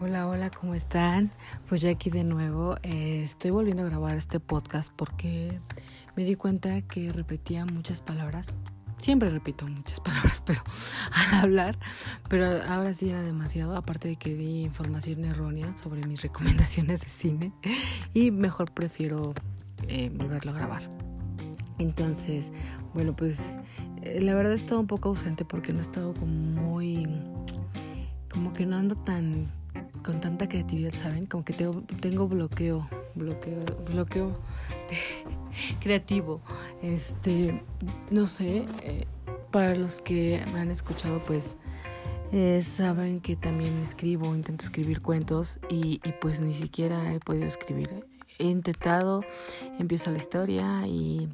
Hola, hola, ¿cómo están? Pues ya aquí de nuevo. Eh, estoy volviendo a grabar este podcast porque me di cuenta que repetía muchas palabras. Siempre repito muchas palabras, pero al hablar, pero ahora sí era demasiado, aparte de que di información errónea sobre mis recomendaciones de cine y mejor prefiero eh, volverlo a grabar. Entonces, bueno, pues eh, la verdad he estado un poco ausente porque no he estado como muy, como que no ando tan con tanta creatividad, ¿saben? Como que tengo, bloqueo, bloqueo, bloqueo creativo. Este, no sé, eh, para los que me han escuchado, pues eh, saben que también escribo, intento escribir cuentos y, y pues ni siquiera he podido escribir. He intentado, empiezo la historia y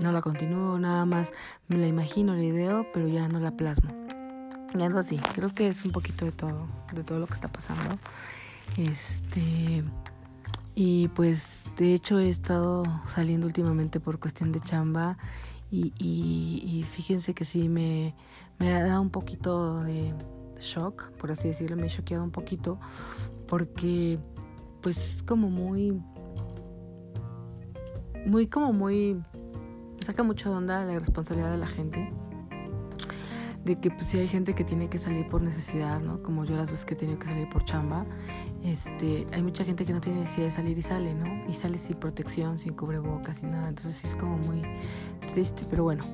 no la continúo, nada más me la imagino la idea, pero ya no la plasmo. Y así, creo que es un poquito de todo, de todo lo que está pasando. Este. Y pues de hecho he estado saliendo últimamente por cuestión de chamba y, y, fíjense que sí me, me, ha dado un poquito de shock, por así decirlo, me he choqueado un poquito porque pues es como muy, muy como muy, saca mucho de onda la responsabilidad de la gente de que pues sí hay gente que tiene que salir por necesidad, ¿no? Como yo las veces que he tenido que salir por chamba, este, hay mucha gente que no tiene necesidad de salir y sale, ¿no? Y sale sin protección, sin cubrebocas, sin nada. Entonces sí es como muy triste, pero bueno,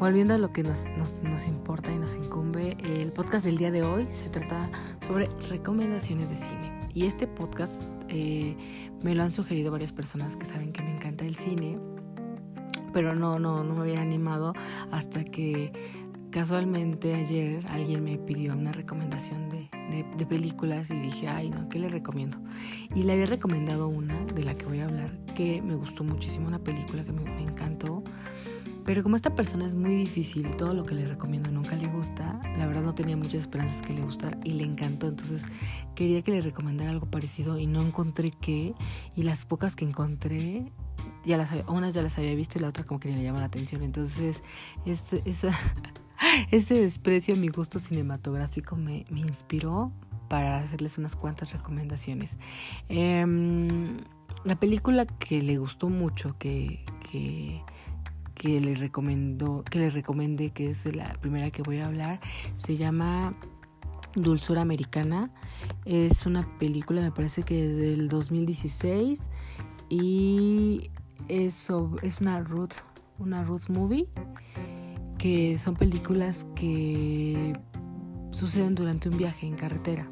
volviendo a lo que nos, nos, nos importa y nos incumbe, el podcast del día de hoy se trata sobre recomendaciones de cine. Y este podcast eh, me lo han sugerido varias personas que saben que me encanta el cine, pero no, no, no me había animado hasta que Casualmente ayer alguien me pidió una recomendación de, de, películas y dije, ay no, ¿qué le recomiendo? Y le había recomendado una de la que voy a hablar que me gustó muchísimo, una película que me, encantó. Pero como esta persona es muy difícil, todo lo que le recomiendo nunca le gusta, la verdad no tenía muchas esperanzas que le gustara y le encantó. Entonces quería que le recomendara algo parecido y no encontré qué. Y las pocas que encontré, ya las unas ya las había visto y la otra como que le llama la atención. Entonces es, esa ese desprecio a mi gusto cinematográfico me, inspiró para hacerles unas cuantas recomendaciones. Em, la película que le gustó mucho, que, que, le recomendó, que le recomendé, que es la primera que voy a hablar, se llama Dulzura Americana. Es una película, me parece que del 2016 y es, es una Ruth, una Ruth movie que son películas que suceden durante un viaje en carretera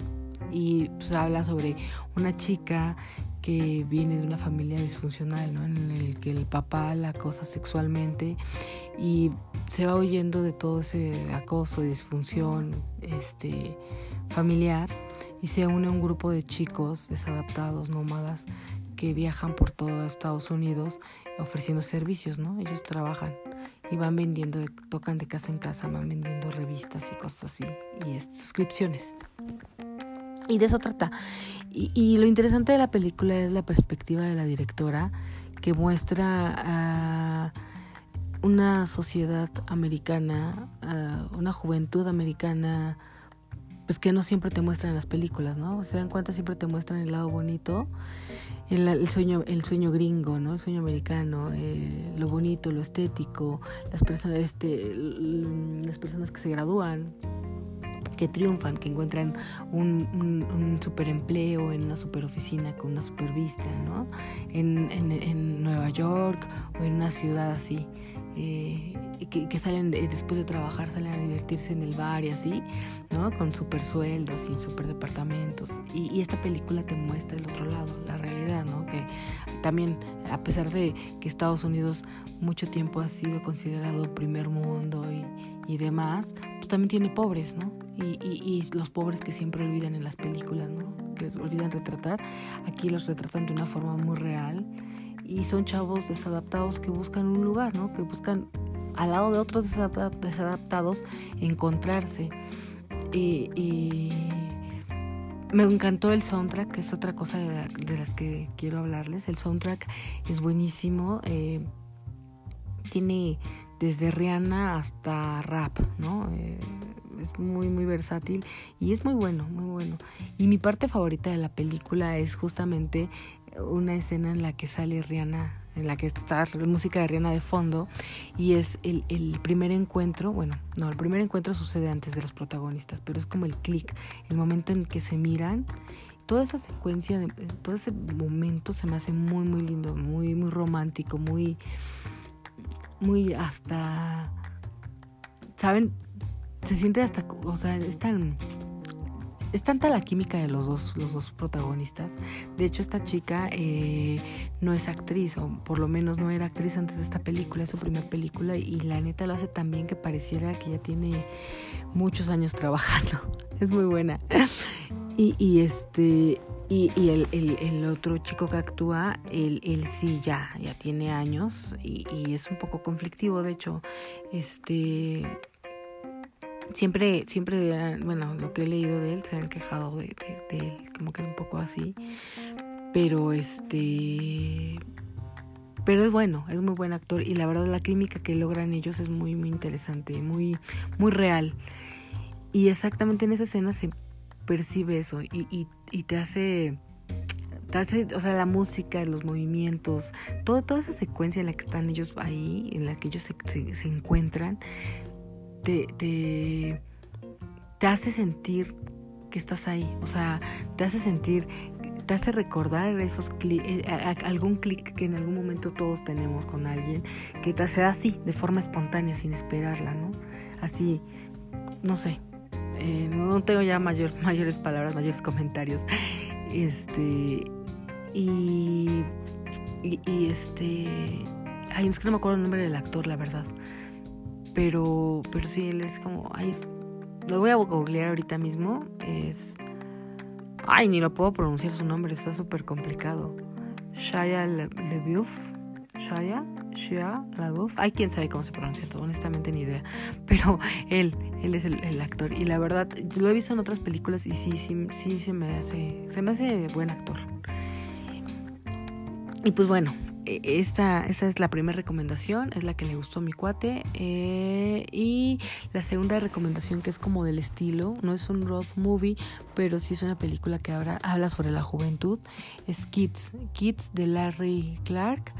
y pues habla sobre una chica que viene de una familia disfuncional, ¿no? En el que el papá la acosa sexualmente y se va huyendo de todo ese acoso y disfunción este, familiar y se une a un grupo de chicos desadaptados, nómadas, que viajan por todo Estados Unidos ofreciendo servicios, ¿no? Ellos trabajan y van vendiendo, tocan de casa en casa, van vendiendo revistas y cosas así, y suscripciones. Y de eso trata. Y, lo interesante de la película es la perspectiva de la directora que muestra a una sociedad americana, una juventud americana, pues que no siempre te muestran las películas, ¿no? Se dan cuenta, siempre te muestran el lado bonito el, sueño, el sueño gringo, ¿no? El sueño americano, eh, lo bonito, lo estético, las personas, este, las personas que se gradúan, que triunfan, que encuentran un, un, super empleo en una super oficina con una super vista, ¿no? En, en, en Nueva York o en una ciudad así. Eh, que, que, salen después de trabajar, salen a divertirse en el bar y así, ¿no? Con super sueldos y super departamentos. Y, y, esta película te muestra el otro lado, la realidad, ¿no? Que también, a pesar de que Estados Unidos mucho tiempo ha sido considerado primer mundo y, y demás, pues también tiene pobres, ¿no? Y, y, los pobres que siempre olvidan en las películas, ¿no? Que olvidan retratar, aquí los retratan de una forma muy real y son chavos desadaptados que buscan un lugar, ¿no? Que buscan al lado de otros desadaptados encontrarse. Y, me encantó el soundtrack, que es otra cosa de, las que quiero hablarles. El soundtrack es buenísimo. Eh, tiene desde Rihanna hasta rap, ¿no? Eh, es muy, muy versátil y es muy bueno, muy bueno. Y mi parte favorita de la película es justamente una escena en la que sale Rihanna en la que está la música de Rihanna de fondo y es el, primer encuentro, bueno, no, el primer encuentro sucede antes de los protagonistas, pero es como el clic, el momento en que se miran, toda esa secuencia, de, todo ese momento se me hace muy, muy lindo, muy, muy romántico, muy, muy hasta, ¿saben? Se siente hasta, o sea, es tan es tanta la química de los dos, los dos protagonistas. De hecho, esta chica eh, no es actriz, o por lo menos no era actriz antes de esta película, es su primera película, y la neta lo hace tan bien que pareciera que ya tiene muchos años trabajando. Es muy buena. Y, este. Y, el, el, otro chico que actúa, él, él sí ya, ya tiene años y, y es un poco conflictivo, de hecho, este siempre, siempre, bueno, lo que he leído de él, se han quejado de, él, como que un poco así. Pero este. Pero es bueno, es muy buen actor y la verdad la química que logran ellos es muy, muy interesante, muy, muy real. Y exactamente en esa escena se percibe eso y, y, y te hace te hace, o sea, la música, los movimientos, todo, toda esa secuencia en la que están ellos ahí, en la que ellos se, se encuentran, te, te, hace sentir que estás ahí, o sea, te hace sentir, te hace recordar esos eh, algún clic que en algún momento todos tenemos con alguien, que te hace así, de forma espontánea, sin esperarla, ¿no? Así, no sé, eh, no tengo ya mayor, mayores palabras, mayores comentarios, este, y, y, y este, ay, es que no me acuerdo el nombre del actor, la verdad. Pero, pero sí, él es como, ay, lo voy a googlear ahorita mismo. Es, ay, ni lo puedo pronunciar su nombre, está súper complicado. Shaya LeBeouf, Shaya, Shia LaBeouf. Ay, quién sabe cómo se pronuncia, honestamente ni idea. Pero él, él es el, el, actor. Y la verdad, lo he visto en otras películas y sí, sí, sí se me hace, se me hace buen actor. Y pues bueno, esta, esa es la primera recomendación, es la que le gustó a mi cuate. Eh, y la segunda recomendación, que es como del estilo, no es un road movie, pero sí es una película que habla, habla sobre la juventud, es Kids, Kids de Larry Clark.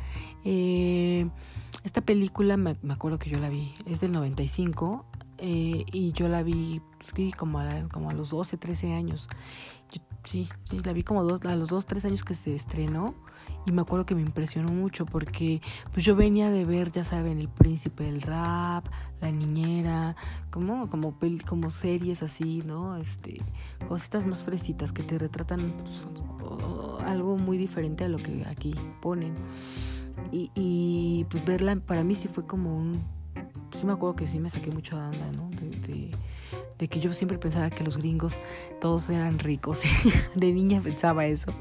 Eh, esta película, me, me, acuerdo que yo la vi, es del 95 eh, y yo la vi pues, como, a, como a los 12, 13 años. Yo, sí, sí, la vi como dos, a los 2, 3 años que se estrenó y me acuerdo que me impresionó mucho porque pues yo venía de ver, ya saben, El Príncipe del Rap, La Niñera, como, como, como series así, ¿no? Este, cositas más fresitas que te retratan pues, algo muy diferente a lo que aquí ponen. Y, y pues verla para mí sí fue como un... Sí me acuerdo que sí me saqué mucho de onda, ¿no? de, de de que yo siempre pensaba que los gringos todos eran ricos. de niña pensaba eso.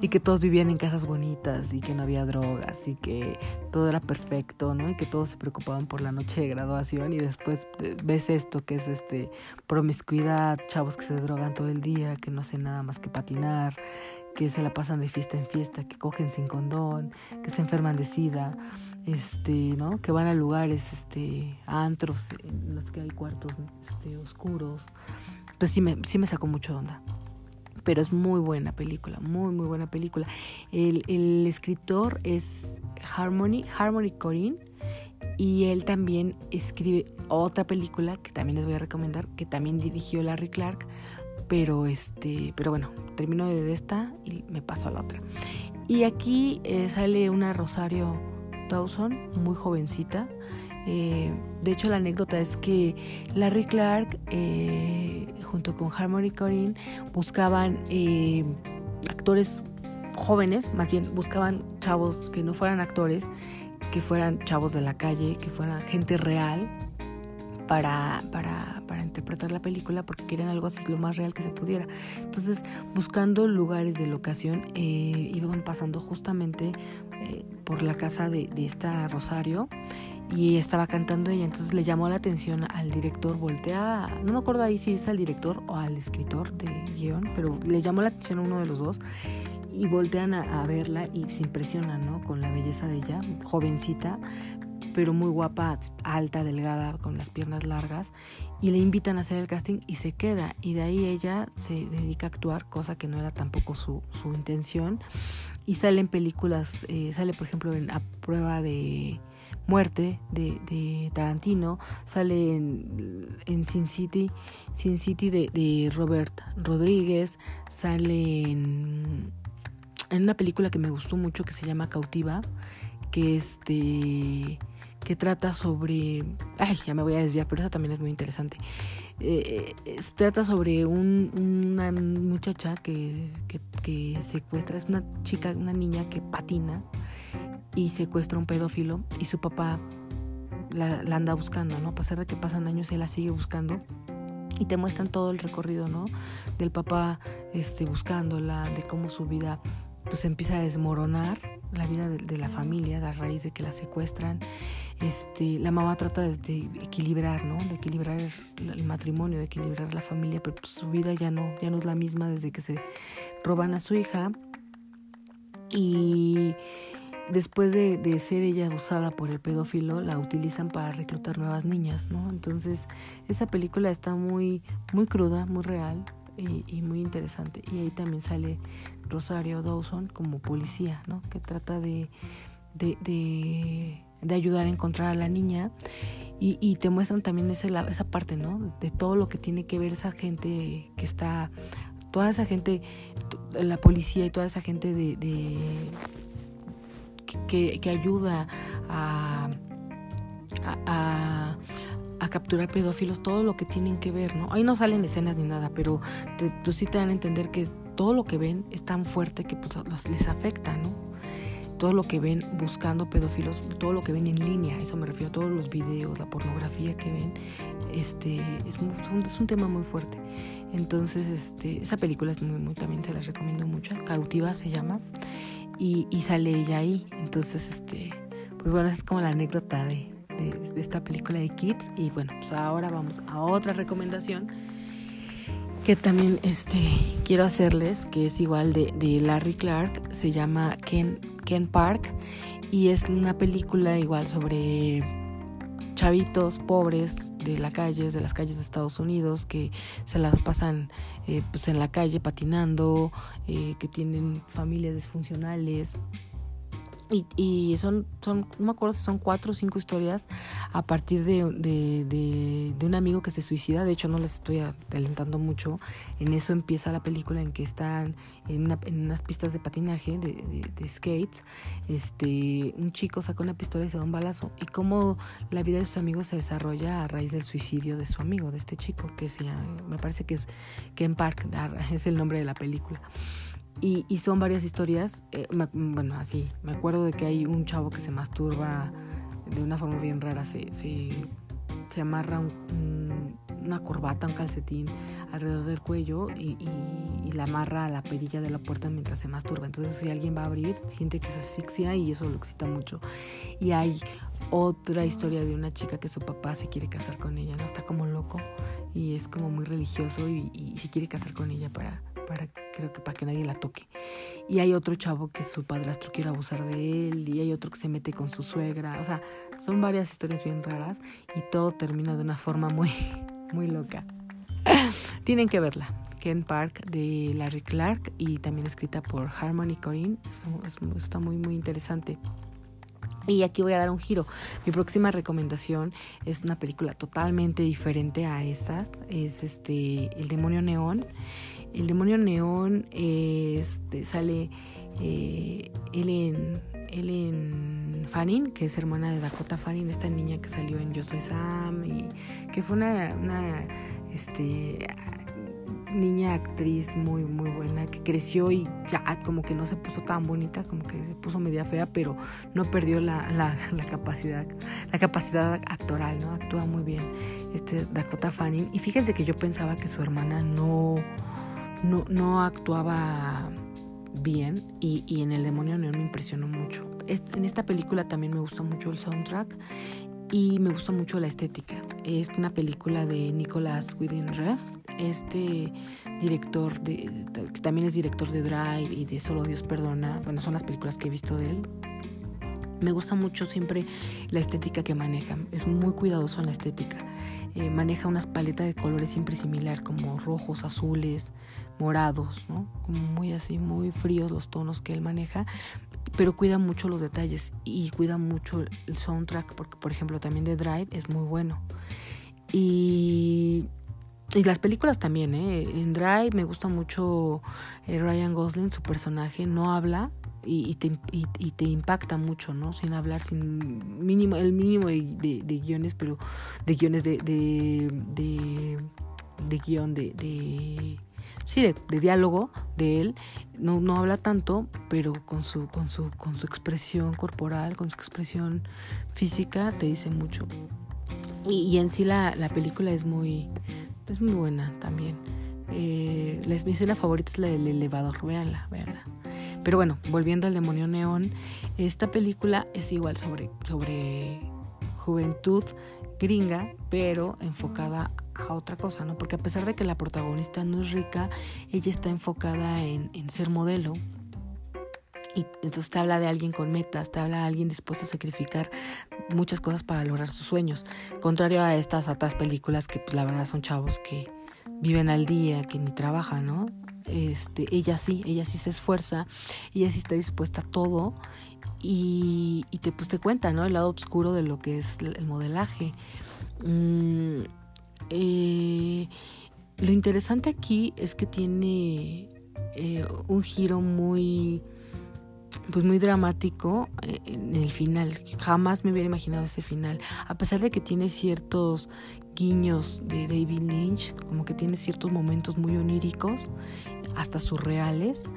y que todos vivían en casas bonitas y que no había drogas y que todo era perfecto, ¿no? Y que todos se preocupaban por la noche de graduación y después eh, ves esto que es este promiscuidad, chavos que se drogan todo el día, que no hacen nada más que patinar, que se la pasan de fiesta en fiesta, que cogen sin condón, que se enferman de sida este, ¿no? Que van a lugares, este, antros en los que hay cuartos este, oscuros. Pues sí me, sí me sacó mucho onda. Pero es muy buena película, muy, muy buena película. El, escritor es Harmony, Harmony Corinne, y él también escribe otra película que también les voy a recomendar, que también dirigió Larry Clark, pero este, pero bueno, termino de esta y me paso a la otra. Y aquí eh, sale una Rosario Dawson, muy jovencita. Eh, de hecho, la anécdota es que Larry Clark, eh, junto con Harmony Corinne, buscaban eh, actores jóvenes, más bien buscaban chavos que no fueran actores, que fueran chavos de la calle, que fueran gente real para, para, para interpretar la película, porque querían algo así lo más real que se pudiera. Entonces, buscando lugares de locación, iban pasando justamente por la casa de, de, esta Rosario y estaba cantando ella, entonces le llamó la atención al director, voltea, no me acuerdo ahí si es al director o al escritor del guion, pero le llamó la atención a uno de los dos y voltean a, a verla y se impresionan, ¿no? Con la belleza de ella, jovencita, pero muy guapa, alta, delgada, con las piernas largas, y le invitan a hacer el casting y se queda, y de ahí ella se dedica a actuar, cosa que no era tampoco su, intención, y sale en películas, eh, sale por ejemplo en A Prueba de Muerte de, Tarantino, sale en, Sin City, Sin City de, Robert Rodríguez, sale en, en una película que me gustó mucho que se llama Cautiva, que este que trata sobre ay ya me voy a desviar pero esa también es muy interesante eh, se trata sobre una muchacha que, que, secuestra es una chica una niña que patina y secuestra un pedófilo y su papá la, anda buscando, ¿no? A pesar de que pasan años, él la sigue buscando y te muestran todo el recorrido, ¿no? Del papá este, buscándola, de cómo su vida pues empieza a desmoronar, la vida de, la familia, a raíz de que la secuestran. Este, la mamá trata de, equilibrar, ¿no? De equilibrar el, matrimonio, de equilibrar la familia, pero pues, su vida ya no, ya no es la misma desde que se roban a su hija. Y después de, ser ella abusada por el pedófilo, la utilizan para reclutar nuevas niñas, ¿no? Entonces, esa película está muy, muy cruda, muy real y, muy interesante. Y ahí también sale Rosario Dawson como policía, ¿no? Que trata de, de, ayudar a encontrar a la niña. Y, te muestran también esa, parte, ¿no? De todo lo que tiene que ver esa gente que está, toda esa gente, la policía y toda esa gente de que, ayuda a, a, capturar pedófilos, todo lo que tienen que ver, ¿no? Ahí no salen escenas ni nada, pero te, pues sí te dan a entender que todo lo que ven es tan fuerte que pues, les afecta, ¿no? Todo lo que ven buscando pedófilos, todo lo que ven en línea, eso me refiero, todos los videos, la pornografía que ven, este, es, un, es un tema muy fuerte. Entonces, este, esa película es muy, muy, también se las recomiendo mucho. Cautiva se llama y, sale ella ahí. Entonces, este, pues bueno, es como la anécdota de, de, esta película de Kids. Y bueno, pues ahora vamos a otra recomendación que también este, quiero hacerles, que es igual de, de Larry Clark, se llama Ken, Ken Park y es una película igual sobre chavitos pobres de la calle, de las calles de Estados Unidos, que se las pasan eh, pues en la calle patinando, eh, que tienen familias disfuncionales, y, son, son, no me acuerdo si son cuatro o cinco historias a partir de, de, de, un amigo que se suicida. De hecho, no les estoy adelantando mucho. En eso empieza la película en que están en, una, en unas pistas de patinaje, de, de, skates. Este, un chico saca una pistola y se da un balazo. Y cómo la vida de sus amigos se desarrolla a raíz del suicidio de su amigo, de este chico, que se me parece que es Ken Park, es el nombre de la película. Y, son varias historias. Eh, bueno, así, me acuerdo de que hay un chavo que se masturba de una forma bien rara. Se, se, amarra una corbata, un calcetín alrededor del cuello y, la amarra a la perilla de la puerta mientras se masturba. Entonces, si alguien va a abrir, siente que se asfixia y eso lo excita mucho. Y hay otra historia de una chica que su papá se quiere casar con ella, ¿no? Está como loco y es como muy religioso y, y se quiere casar con ella para para, creo que para que nadie la toque. Y hay otro chavo que su padrastro quiere abusar de él, y hay otro que se mete con su suegra. O sea, son varias historias bien raras y todo termina de una forma muy, muy loca. Tienen que verla. Ken Park de Larry Clark y también escrita por Harmony Corinne. está muy, muy interesante. Y aquí voy a dar un giro. Mi próxima recomendación es una película totalmente diferente a esas. Es este El demonio neón. El demonio neón este, sale eh, Ellen, Ellen Fanning, que es hermana de Dakota Fanning, esta niña que salió en Yo Soy Sam y que fue una, una este, niña actriz muy muy buena que creció y ya como que no se puso tan bonita como que se puso media fea pero no perdió la, la, capacidad la capacidad actoral no actúa muy bien este Dakota Fanning y fíjense que yo pensaba que su hermana no no, no actuaba bien y, y, en El Demonio Neón me impresionó mucho. en esta película también me gustó mucho el soundtrack y me gustó mucho la estética. Es una película de Nicolas Winding Refn, este director de, que también es director de Drive y de Solo Dios Perdona. Bueno, son las películas que he visto de él. Me gusta mucho siempre la estética que maneja. Es muy cuidadoso en la estética. Eh, maneja unas paletas de colores siempre similar, como rojos, azules, morados, ¿no? Como muy así, muy fríos los tonos que él maneja, pero cuida mucho los detalles y cuida mucho el soundtrack, porque por ejemplo también de Drive es muy bueno. Y, y las películas también, ¿eh? En Drive me gusta mucho eh, Ryan Gosling, su personaje no habla, y, te, y, te, impacta mucho, ¿no? Sin hablar, sin mínimo, el mínimo de, guiones, pero de guiones de, de, de, guion, de, de sí, de, diálogo de él. No, no habla tanto, pero con su, con su, con su expresión corporal, con su expresión física, te dice mucho. Y, y en sí la, la película es muy, es muy buena también. Eh, la, mi escena favorita es la del elevador, véanla, véanla. Pero bueno, volviendo al demonio neón, esta película es igual sobre, sobre juventud gringa, pero enfocada a otra cosa, ¿no? Porque a pesar de que la protagonista no es rica, ella está enfocada en, en ser modelo, y entonces te habla de alguien con metas, te habla de alguien dispuesto a sacrificar muchas cosas para lograr sus sueños. Contrario a estas otras películas que pues, la verdad son chavos que viven al día, que ni trabajan, ¿no? Este, ella sí, ella sí se esfuerza, ella sí está dispuesta a todo y, te, pues, te cuenta, ¿no? El lado oscuro de lo que es el modelaje. Mm, eh, lo interesante aquí es que tiene eh, un giro muy pues muy dramático eh, en el final. Jamás me hubiera imaginado ese final. A pesar de que tiene ciertos guiños de David Lynch, como que tiene ciertos momentos muy oníricos, hasta surreales,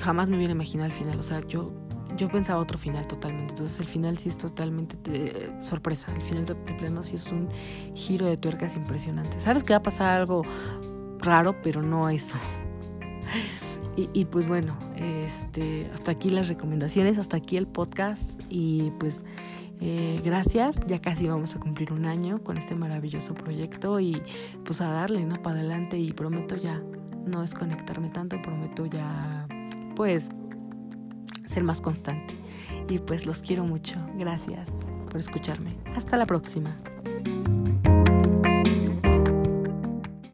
jamás me hubiera imaginado el final. O sea, yo, yo pensaba otro final totalmente. Entonces el final sí es totalmente de, sorpresa. El final de pleno sí es un giro de tuercas impresionante. Sabes que va a pasar algo raro, pero no eso. Y, pues bueno, este, hasta aquí las recomendaciones, hasta aquí el podcast y pues eh, gracias, ya casi vamos a cumplir un año con este maravilloso proyecto y pues a darle, ¿no? Para adelante y prometo ya no desconectarme tanto, prometo ya pues ser más constante. Y pues los quiero mucho, gracias por escucharme. Hasta la próxima.